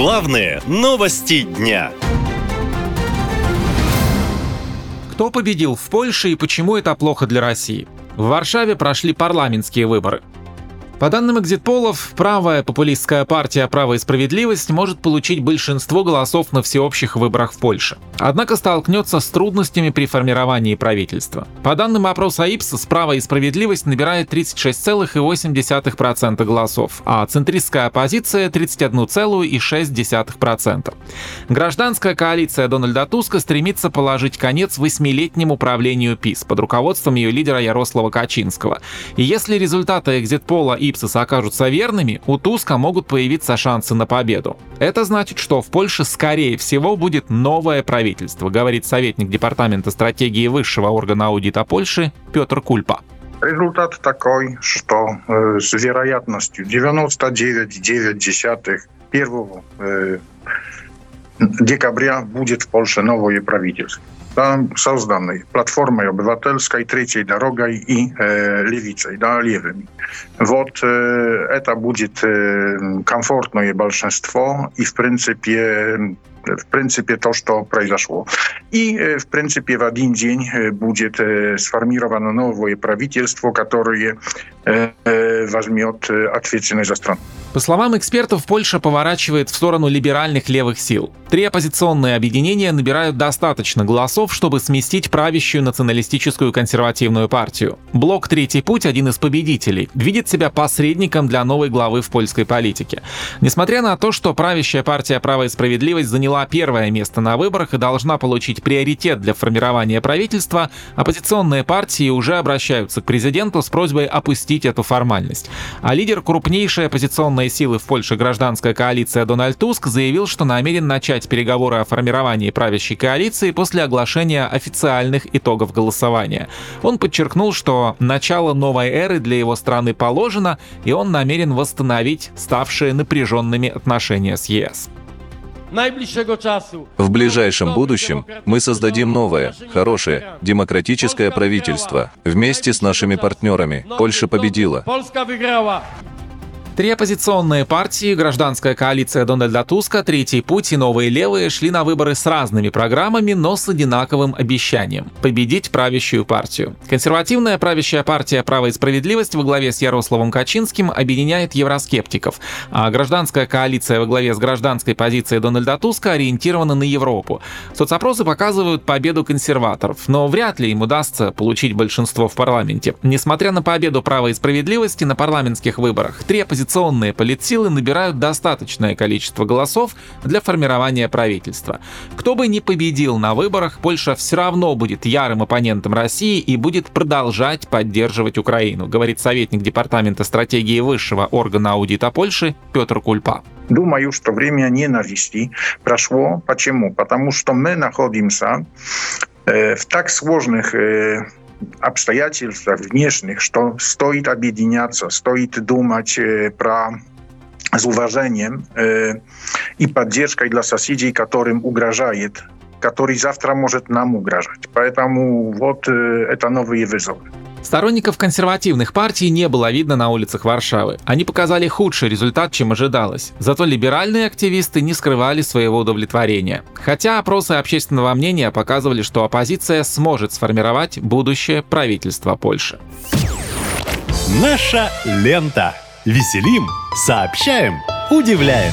Главные новости дня. Кто победил в Польше и почему это плохо для России? В Варшаве прошли парламентские выборы. По данным экзитполов, правая популистская партия «Право и справедливость» может получить большинство голосов на всеобщих выборах в Польше. Однако столкнется с трудностями при формировании правительства. По данным опроса Ипсос, «Право и справедливость» набирает 36,8% голосов, а центристская оппозиция — 31,6%. Гражданская коалиция Дональда Туска стремится положить конец восьмилетнему правлению ПИС под руководством ее лидера Ярослава Качинского. И если результаты экзитпола и Ипсос окажутся верными, у Туска могут появиться шансы на победу. Это значит, что в Польше, скорее всего, будет новое правительство, говорит советник Департамента стратегии высшего органа аудита Польши Петр Кульпа. Результат такой, что э, с вероятностью 99,9 1 э, декабря будет в Польше новое правительство созданной Платформой Обywatelskiej, Третьей Дорогой и э, Левицей, да, левыми. Вот э, это будет э, комфортное большинство и, в принципе, в принципе, то, что произошло. И, в принципе, в один день будет сформировано новое правительство, которое возьмет ответственность за страну. По словам экспертов, Польша поворачивает в сторону либеральных левых сил. Три оппозиционные объединения набирают достаточно голосов, чтобы сместить правящую националистическую консервативную партию. Блок «Третий путь», один из победителей, видит себя посредником для новой главы в польской политике. Несмотря на то, что правящая партия «Право и справедливость» заняла первое место на выборах и должна получить приоритет для формирования правительства, оппозиционные партии уже обращаются к президенту с просьбой опустить эту формальность. А лидер крупнейшей оппозиционной силы в Польше гражданская коалиция Дональд Туск заявил, что намерен начать переговоры о формировании правящей коалиции после оглашения официальных итогов голосования. Он подчеркнул, что начало новой эры для его страны положено, и он намерен восстановить ставшие напряженными отношения с ЕС. В ближайшем будущем мы создадим новое, хорошее, демократическое правительство. Вместе с нашими партнерами. Польша победила. Три оппозиционные партии, гражданская коалиция Дональда Туска, Третий путь и Новые левые шли на выборы с разными программами, но с одинаковым обещанием – победить правящую партию. Консервативная правящая партия «Право и справедливость» во главе с Ярославом Качинским объединяет евроскептиков, а гражданская коалиция во главе с гражданской позицией Дональда Туска ориентирована на Европу. Соцопросы показывают победу консерваторов, но вряд ли им удастся получить большинство в парламенте. Несмотря на победу «Права и справедливости» на парламентских выборах, три оппозиционные оппозиционные политсилы набирают достаточное количество голосов для формирования правительства. Кто бы ни победил на выборах, Польша все равно будет ярым оппонентом России и будет продолжать поддерживать Украину, говорит советник Департамента стратегии высшего органа аудита Польши Петр Кульпа. Думаю, что время ненависти прошло. Почему? Потому что мы находимся в так сложных обстоятельствах внешних, что стоит объединяться, стоит думать про z uważeniem i поддержкой для соседей, которым угрожает, который завтра может нам угрожать. Поэтому вот это новые вызовы. Сторонников консервативных партий не было видно на улицах Варшавы. Они показали худший результат, чем ожидалось. Зато либеральные активисты не скрывали своего удовлетворения. Хотя опросы общественного мнения показывали, что оппозиция сможет сформировать будущее правительство Польши. Наша лента. Веселим, сообщаем, удивляем.